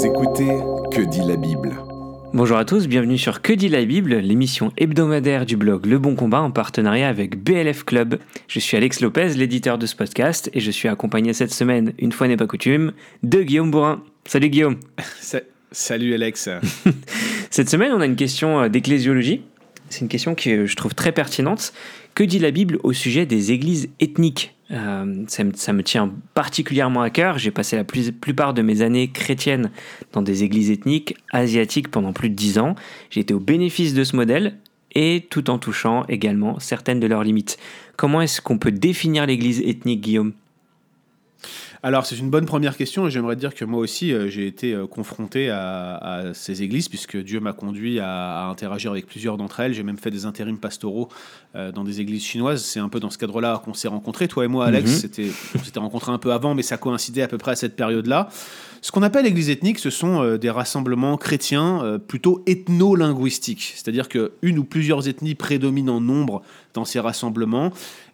Vous écoutez Que dit la Bible Bonjour à tous, bienvenue sur Que dit la Bible, l'émission hebdomadaire du blog Le Bon Combat en partenariat avec BLF Club. Je suis Alex Lopez, l'éditeur de ce podcast, et je suis accompagné cette semaine, une fois n'est pas coutume, de Guillaume Bourrin. Salut Guillaume. Salut Alex. cette semaine, on a une question euh, d'ecclésiologie. C'est une question que je trouve très pertinente. Que dit la Bible au sujet des églises ethniques? Euh, ça, me, tient particulièrement à cœur. J'ai passé la plupart de mes années chrétiennes dans des églises ethniques asiatiques pendant plus de dix ans. J'ai été au bénéfice de ce modèle et tout en touchant également certaines de leurs limites. Comment est-ce qu'on peut définir l'église ethnique, Guillaume? Alors c'est une bonne première question et j'aimerais dire que moi aussi euh, j'ai été euh, confronté à, ces églises puisque Dieu m'a conduit à, interagir avec plusieurs d'entre elles. J'ai même fait des intérims pastoraux euh, dans des églises chinoises. C'est un peu dans ce cadre-là qu'on s'est rencontrés, toi et moi Alex. Mhm. C'était, on s'était rencontrés un peu avant mais ça coïncidait à peu près à cette période-là. Ce qu'on appelle église ethnique, ce sont des rassemblements chrétiens plutôt ethno-linguistiques, c'est-à-dire qu'une ou plusieurs ethnies prédominent en nombre dans ces rassemblements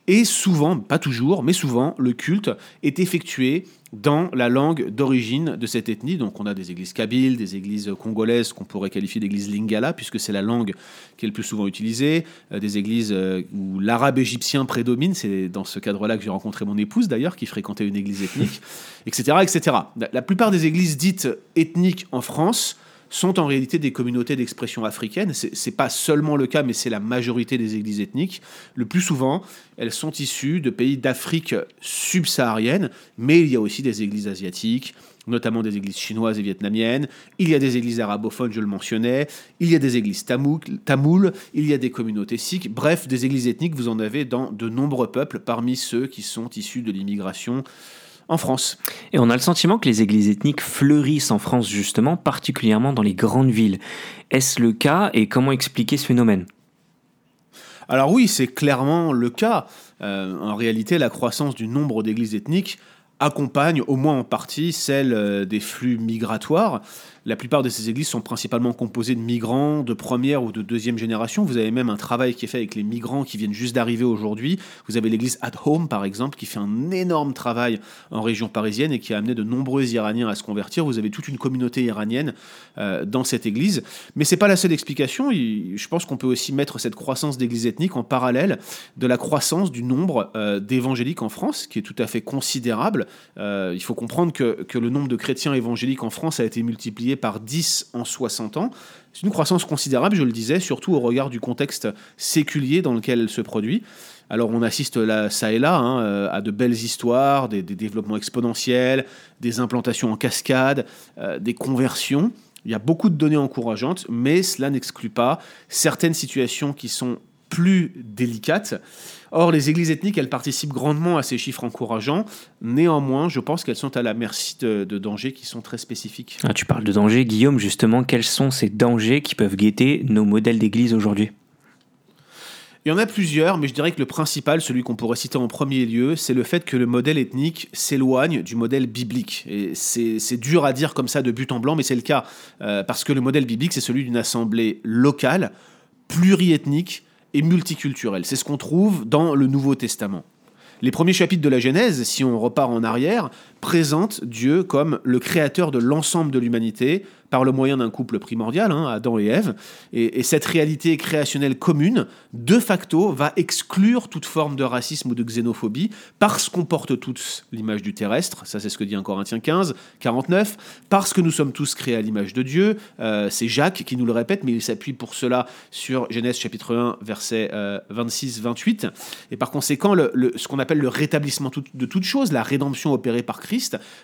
et souvent, pas toujours, mais souvent, le culte est effectué dans la langue d'origine de cette ethnie. Donc on a des églises kabyles, des églises congolaises qu'on pourrait qualifier d'églises lingala, puisque c'est la langue qui est le plus souvent utilisée, euh, des églises euh, où l'arabe égyptien prédomine, c'est dans ce cadre-là que j'ai rencontré mon épouse d'ailleurs, qui fréquentait une église ethnique, etc. etc. La plupart des églises dites ethniques en France sont en réalité des communautés d'expression africaine. Ce n'est pas seulement le cas, mais c'est la majorité des églises ethniques. Le plus souvent, elles sont issues de pays d'Afrique subsaharienne, mais il y a aussi des églises asiatiques, notamment des églises chinoises et vietnamiennes. Il y a des églises arabophones, je le mentionnais. Il y a des églises tamoules, il y a des communautés sikhs. Bref, des églises ethniques, vous en avez dans de nombreux peuples, parmi ceux qui sont issus de l'immigration en France. Et on a le sentiment que les églises ethniques fleurissent en France justement, particulièrement dans les grandes villes. Est-ce le cas et comment expliquer ce phénomène? Alors oui, c'est clairement le cas. Euh, en réalité, la croissance du nombre d'églises ethniques accompagne au moins en partie celle euh, des flux migratoires. La plupart de ces églises sont principalement composées de migrants de première ou de deuxième génération. Vous avez même un travail qui est fait avec les migrants qui viennent juste d'arriver aujourd'hui. Vous avez l'église At Home, par exemple, qui fait un énorme travail en région parisienne et qui a amené de nombreux Iraniens à se convertir. Vous avez toute une communauté iranienne euh, dans cette église. Mais c'est pas la seule explication. Je pense qu'on peut aussi mettre cette croissance d'églises ethniques en parallèle de la croissance du nombre euh, d'évangéliques en France, qui est tout à fait considérable. Euh, il faut comprendre que, que le nombre de chrétiens évangéliques en France a été multiplié par 10 en 60 ans. C'est une croissance considérable, je le disais, surtout au regard du contexte séculier dans lequel elle se produit. Alors on assiste là, ça et là hein, euh, à de belles histoires, des, développements exponentiels, des implantations en cascade, euh, des conversions. Il y a beaucoup de données encourageantes, mais cela n'exclut pas certaines situations qui sont plus délicates. Or, les églises ethniques, elles participent grandement à ces chiffres encourageants. Néanmoins, je pense qu'elles sont à la merci de, dangers qui sont très spécifiques. Ah, tu parles de dangers, Guillaume, justement. Quels sont ces dangers qui peuvent guetter nos modèles d'église aujourd'hui? Il y en a plusieurs, mais je dirais que le principal, celui qu'on pourrait citer en premier lieu, c'est le fait que le modèle ethnique s'éloigne du modèle biblique. Et c'est dur à dire comme ça de but en blanc, mais c'est le cas. Euh, parce que le modèle biblique, c'est celui d'une assemblée locale, pluriethnique, multiculturel. C'est ce qu'on trouve dans le Nouveau Testament. Les premiers chapitres de la Genèse, si on repart en arrière, présentent Dieu comme le créateur de l'ensemble de l'humanité, par le moyen d'un couple primordial, hein, Adam et Ève. Et, cette réalité créationnelle commune, de facto, va exclure toute forme de racisme ou de xénophobie, parce qu'on porte tous l'image du terrestre, ça c'est ce que dit un Corinthiens 15, 49, parce que nous sommes tous créés à l'image de Dieu, euh, c'est Jacques qui nous le répète, mais il s'appuie pour cela sur Genèse chapitre 1, verset 26-28. Euh, et par conséquent, ce qu'on appelle le rétablissement de toute chose, la rédemption opérée par Christ,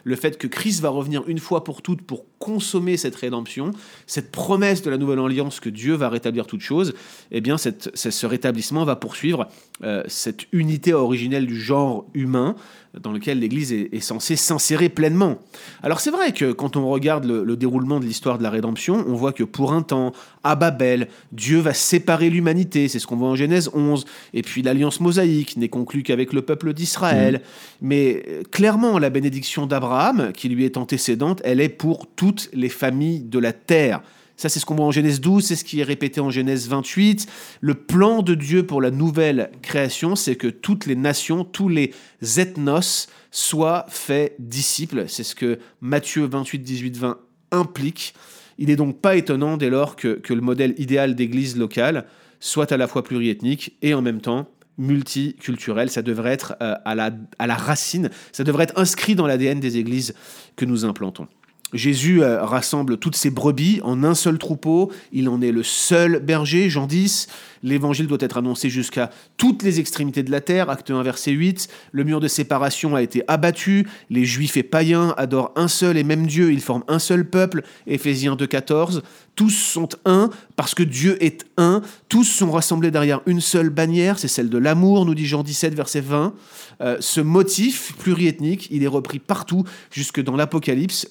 le fait que Christ va revenir une fois pour toutes pour consommer cette rédemption, cette promesse de la nouvelle alliance que Dieu va rétablir toute chose, eh bien ce rétablissement va poursuivre euh, cette unité originelle du genre humain dans lequel l'Église est, censée s'insérer pleinement. Alors c'est vrai que quand on regarde le, déroulement de l'histoire de la rédemption, on voit que pour un temps, à Babel, Dieu va séparer l'humanité, c'est ce qu'on voit en Genèse 11, et puis l'alliance mosaïque n'est conclue qu'avec le peuple d'Israël. Mmh. Mais euh, clairement, la bénédiction d'Abraham, qui lui est antécédente, elle est pour toutes les familles de la terre. Ça, c'est ce qu'on voit en Genèse 12, c'est ce qui est répété en Genèse 28. Le plan de Dieu pour la nouvelle création, c'est que toutes les nations, tous les ethnos soient faits disciples. C'est ce que Matthieu 28, 18, 20 implique. Il n'est donc pas étonnant dès lors que, que le modèle idéal d'église locale soit à la fois pluriethnique et en même temps multiculturel. Ça devrait être euh, à, la, à la racine, ça devrait être inscrit dans l'ADN des églises que nous implantons. Jésus euh, rassemble toutes ses brebis en un seul troupeau. Il en est le seul berger, Jean 10. L'évangile doit être annoncé jusqu'à toutes les extrémités de la terre, acte 1, verset 8. Le mur de séparation a été abattu. Les juifs et païens adorent un seul et même Dieu. Ils forment un seul peuple, Éphésiens 2, 14. Tous sont un parce que Dieu est un. Tous sont rassemblés derrière une seule bannière, c'est celle de l'amour, nous dit Jean 17, verset 20. Euh, ce motif pluriethnique, il est repris partout, jusque dans l'Apocalypse,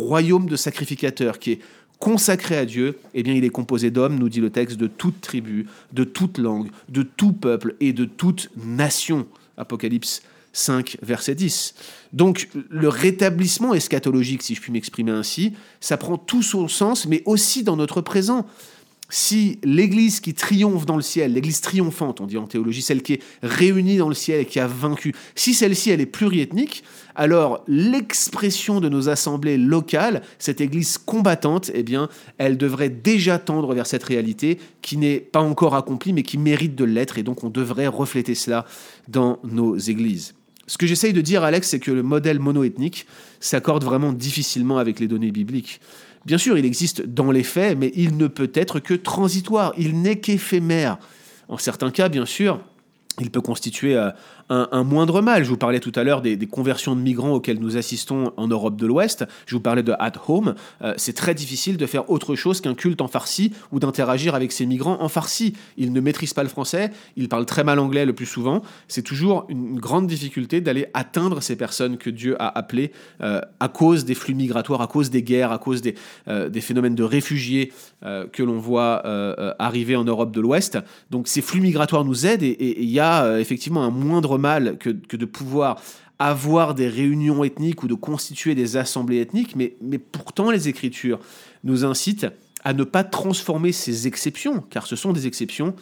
royaume de sacrificateurs qui est consacré à Dieu, eh bien, il est composé d'hommes, nous dit le texte, de toute tribu, de toute langue, de tout peuple et de toute nation. Apocalypse 5, verset 10. Donc, le rétablissement eschatologique, si je puis m'exprimer ainsi, ça prend tout son sens, mais aussi dans notre présent si l'Église qui triomphe dans le ciel, l'Église triomphante, on dit en théologie, celle qui est réunie dans le ciel et qui a vaincu, si celle-ci elle est pluriethnique, alors l'expression de nos assemblées locales, cette Église combattante, eh bien, elle devrait déjà tendre vers cette réalité qui n'est pas encore accomplie, mais qui mérite de l'être, et donc on devrait refléter cela dans nos églises. Ce que j'essaye de dire, Alex, c'est que le modèle monoethnique s'accorde vraiment difficilement avec les données bibliques. Bien sûr, il existe dans les faits, mais il ne peut être que transitoire, il n'est qu'éphémère. En certains cas, bien sûr, il peut constituer euh, un, moindre mal. Je vous parlais tout à l'heure des, conversions de migrants auxquelles nous assistons en Europe de l'Ouest. Je vous parlais de At Home. Euh, c'est très difficile de faire autre chose qu'un culte en farci ou d'interagir avec ces migrants en farci. Ils ne maîtrisent pas le français, ils parlent très mal anglais le plus souvent. C'est toujours une grande difficulté d'aller atteindre ces personnes que Dieu a appelées euh, à cause des flux migratoires, à cause des guerres, à cause des, des phénomènes de réfugiés que l'on voit arriver en Europe de l'Ouest. Donc ces flux migratoires nous aident et il y a euh, effectivement un moindre mal que, de pouvoir avoir des réunions ethniques ou de constituer des assemblées ethniques, mais, mais pourtant les Écritures nous incitent à ne pas transformer ces exceptions, car ce sont des exceptions,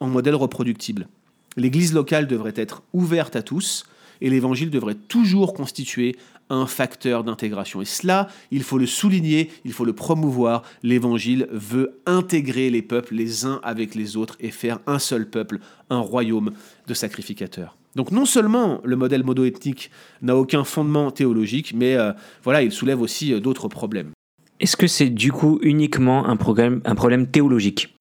en modèles reproductibles. L'Église locale devrait être ouverte à tous, et l'Évangile devrait toujours constituer un facteur d'intégration. Et cela, il faut le souligner, il faut le promouvoir. L'Évangile veut intégrer les peuples les uns avec les autres et faire un seul peuple, un royaume de sacrificateurs. Donc non seulement le modèle modo-ethnique n'a aucun fondement théologique, mais euh, voilà, il soulève aussi euh, d'autres problèmes. Est-ce que c'est du coup uniquement un, un problème théologique?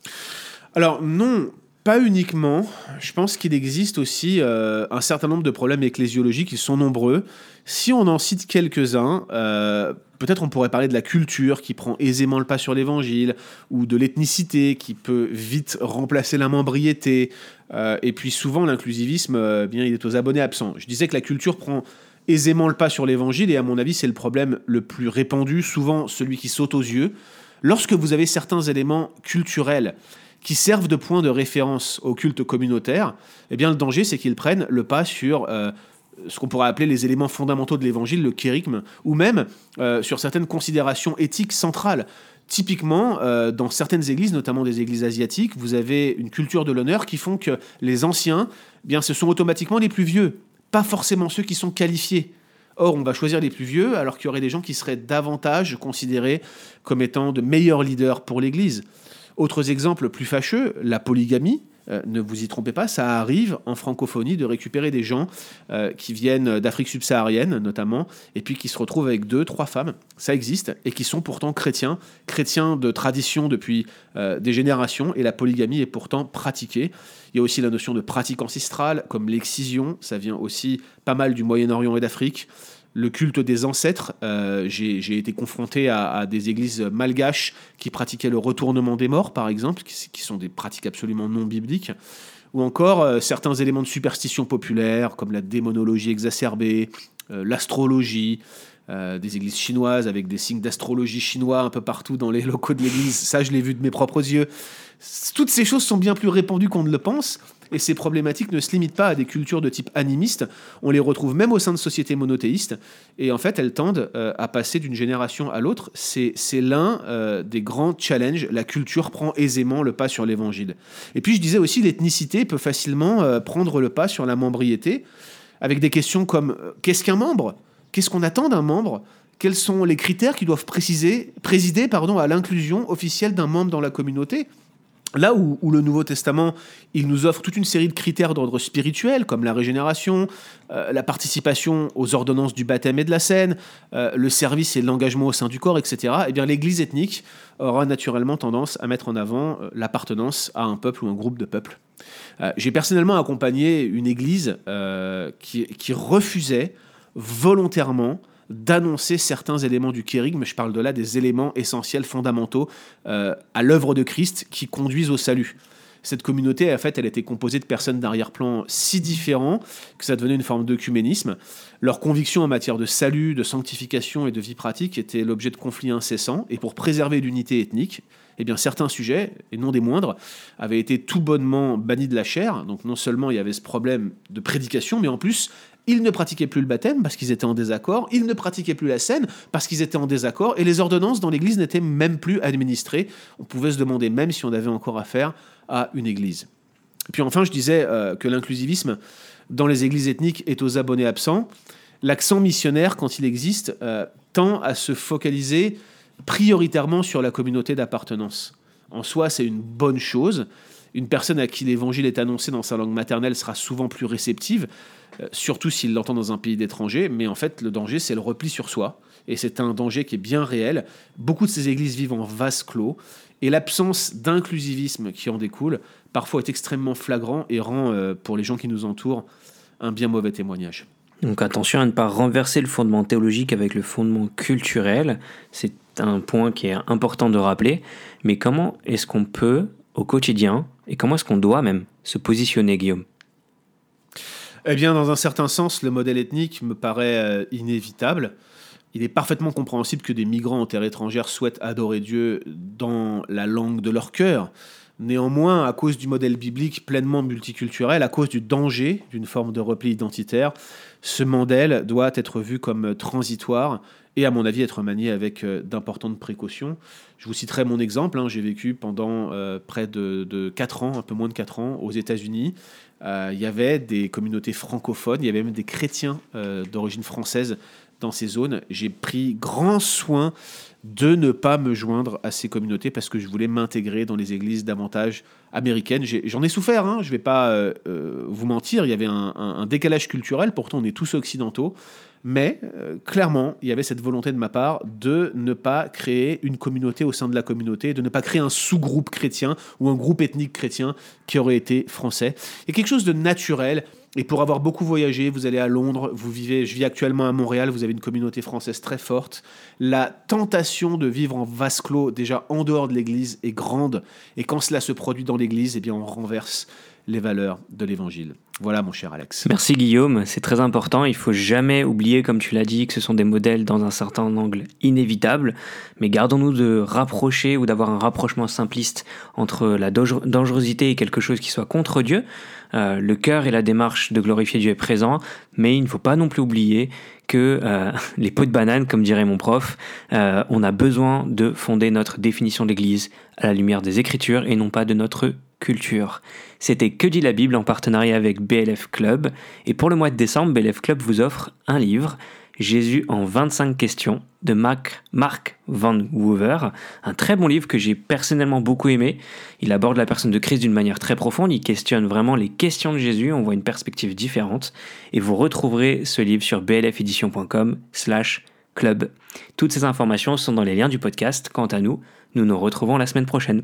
Alors non, pas uniquement. Je pense qu'il existe aussi euh, un certain nombre de problèmes ecclésiologiques qui sont nombreux. Si on en cite quelques-uns, euh, peut-être on pourrait parler de la culture qui prend aisément le pas sur l'évangile, ou de l'ethnicité qui peut vite remplacer la membriété. Euh, et puis souvent, l'inclusivisme, bien, il est aux abonnés absents. Je disais que la culture prend aisément le pas sur l'évangile, et à mon avis, c'est le problème le plus répandu, souvent celui qui saute aux yeux. Lorsque vous avez certains éléments culturels qui servent de point de référence au culte communautaire, eh bien le danger c'est qu'ils prennent le pas sur euh, ce qu'on pourrait appeler les éléments fondamentaux de l'évangile, le kérigme, ou même euh, sur certaines considérations éthiques centrales. Typiquement, euh, dans certaines églises, notamment des églises asiatiques, vous avez une culture de l'honneur qui font que les anciens, eh bien, ce sont automatiquement les plus vieux, pas forcément ceux qui sont qualifiés. Or, on va choisir les plus vieux, alors qu'il y aurait des gens qui seraient davantage considérés comme étant de meilleurs leaders pour l'Église. Autres exemples plus fâcheux, la polygamie. Euh, ne vous y trompez pas, ça arrive en francophonie de récupérer des gens euh, qui viennent d'Afrique subsaharienne notamment, et puis qui se retrouvent avec deux, trois femmes. Ça existe, et qui sont pourtant chrétiens, chrétiens de tradition depuis euh, des générations, et la polygamie est pourtant pratiquée. Il y a aussi la notion de pratique ancestrale, comme l'excision, ça vient aussi pas mal du Moyen-Orient et d'Afrique le culte des ancêtres. Euh, j'ai été confronté à, des églises malgaches qui pratiquaient le retournement des morts, par exemple, qui, sont des pratiques absolument non bibliques. Ou encore euh, certains éléments de superstition populaire, comme la démonologie exacerbée, euh, l'astrologie, des églises chinoises avec des signes d'astrologie chinois un peu partout dans les locaux de l'église. Ça, je l'ai vu de mes propres yeux. Toutes ces choses sont bien plus répandues qu'on ne le pense. Et ces problématiques ne se limitent pas à des cultures de type animiste, on les retrouve même au sein de sociétés monothéistes, et en fait elles tendent euh, à passer d'une génération à l'autre. C'est l'un euh, des grands challenges, la culture prend aisément le pas sur l'évangile. Et puis je disais aussi, l'ethnicité peut facilement euh, prendre le pas sur la membriété, avec des questions comme qu'est-ce qu'un membre? Qu'est-ce qu'on attend d'un membre? Quels sont les critères qui doivent préciser, présider pardon, à l'inclusion officielle d'un membre dans la communauté? Là où, le Nouveau Testament, il nous offre toute une série de critères d'ordre spirituel, comme la régénération, euh, la participation aux ordonnances du baptême et de la scène, euh, le service et l'engagement au sein du corps, etc., eh bien l'Église ethnique aura naturellement tendance à mettre en avant euh, l'appartenance à un peuple ou un groupe de peuples. J'ai personnellement accompagné une Église qui, qui refusait volontairement d'annoncer certains éléments du kérigme. Je parle de là des éléments essentiels, fondamentaux euh, à l'œuvre de Christ qui conduisent au salut. Cette communauté, en fait, elle était composée de personnes d'arrière-plan si différents que ça devenait une forme d'œcuménisme. Leurs convictions en matière de salut, de sanctification et de vie pratique étaient l'objet de conflits incessants. Et pour préserver l'unité ethnique, eh bien, certains sujets, et non des moindres, avaient été tout bonnement bannis de la chair. Donc non seulement il y avait ce problème de prédication, mais en plus, ils ne pratiquaient plus le baptême parce qu'ils étaient en désaccord, ils ne pratiquaient plus la scène parce qu'ils étaient en désaccord, et les ordonnances dans l'Église n'étaient même plus administrées. On pouvait se demander même si on avait encore affaire à une Église. puis enfin, je disais euh, que l'inclusivisme dans les églises ethniques est aux abonnés absents. L'accent missionnaire, quand il existe, euh, tend à se focaliser prioritairement sur la communauté d'appartenance. En soi, c'est une bonne chose. Une personne à qui l'évangile est annoncé dans sa langue maternelle sera souvent plus réceptive. Euh, surtout s'il l'entend dans un pays d'étranger, mais en fait le danger c'est le repli sur soi, et c'est un danger qui est bien réel. Beaucoup de ces églises vivent en vase clos, et l'absence d'inclusivisme qui en découle parfois est extrêmement flagrant et rend euh, pour les gens qui nous entourent un bien mauvais témoignage. Donc attention à ne pas renverser le fondement théologique avec le fondement culturel, c'est un point qui est important de rappeler, mais comment est-ce qu'on peut au quotidien, et comment est-ce qu'on doit même se positionner Guillaume? Eh bien, dans un certain sens, le modèle ethnique me paraît euh, inévitable. Il est parfaitement compréhensible que des migrants en terre étrangère souhaitent adorer Dieu dans la langue de leur cœur. Néanmoins, à cause du modèle biblique pleinement multiculturel, à cause du danger d'une forme de repli identitaire, ce modèle doit être vu comme transitoire et à mon avis être manié avec euh, d'importantes précautions. Je vous citerai mon exemple, hein. j'ai vécu pendant euh, près de, de, 4 ans, un peu moins de 4 ans, aux États-Unis, euh, il y avait des communautés francophones, il y avait même des chrétiens d'origine française dans ces zones. J'ai pris grand soin de ne pas me joindre à ces communautés parce que je voulais m'intégrer dans les églises davantage américaines. J'en ai, souffert, hein, je ne vais pas euh, vous mentir, il y avait un, décalage culturel, pourtant on est tous occidentaux, mais euh, clairement, il y avait cette volonté de ma part de ne pas créer une communauté au sein de la communauté, de ne pas créer un sous-groupe chrétien ou un groupe ethnique chrétien qui aurait été français. Il y a quelque chose de naturel. Et pour avoir beaucoup voyagé, vous allez à Londres, vous vivez, je vis actuellement à Montréal, vous avez une communauté française très forte. La tentation de vivre en vase clos, déjà en dehors de l'Église, est grande. Et quand cela se produit dans l'Église, eh bien, on renverse les valeurs de l'Évangile. Voilà, mon cher Alex. Merci Guillaume, c'est très important. Il faut jamais oublier, comme tu l'as dit, que ce sont des modèles dans un certain angle inévitable. Mais gardons-nous de rapprocher ou d'avoir un rapprochement simpliste entre la dangerosité et quelque chose qui soit contre Dieu. Euh, le cœur et la démarche de glorifier Dieu est présent, mais il ne faut pas non plus oublier que euh, les pots de banane, comme dirait mon prof, euh, on a besoin de fonder notre définition d'Église à la lumière des Écritures et non pas de notre C'était Que dit la Bible en partenariat avec BLF Club. Et pour le mois de décembre, BLF Club vous offre un livre, Jésus en 25 questions, de Mark, Van Woover. Un très bon livre que j'ai personnellement beaucoup aimé. Il aborde la personne de Christ d'une manière très profonde. Il questionne vraiment les questions de Jésus. On voit une perspective différente. Et vous retrouverez ce livre sur blfedition.com slash club. Toutes ces informations sont dans les liens du podcast. Quant à nous, nous nous retrouvons la semaine prochaine.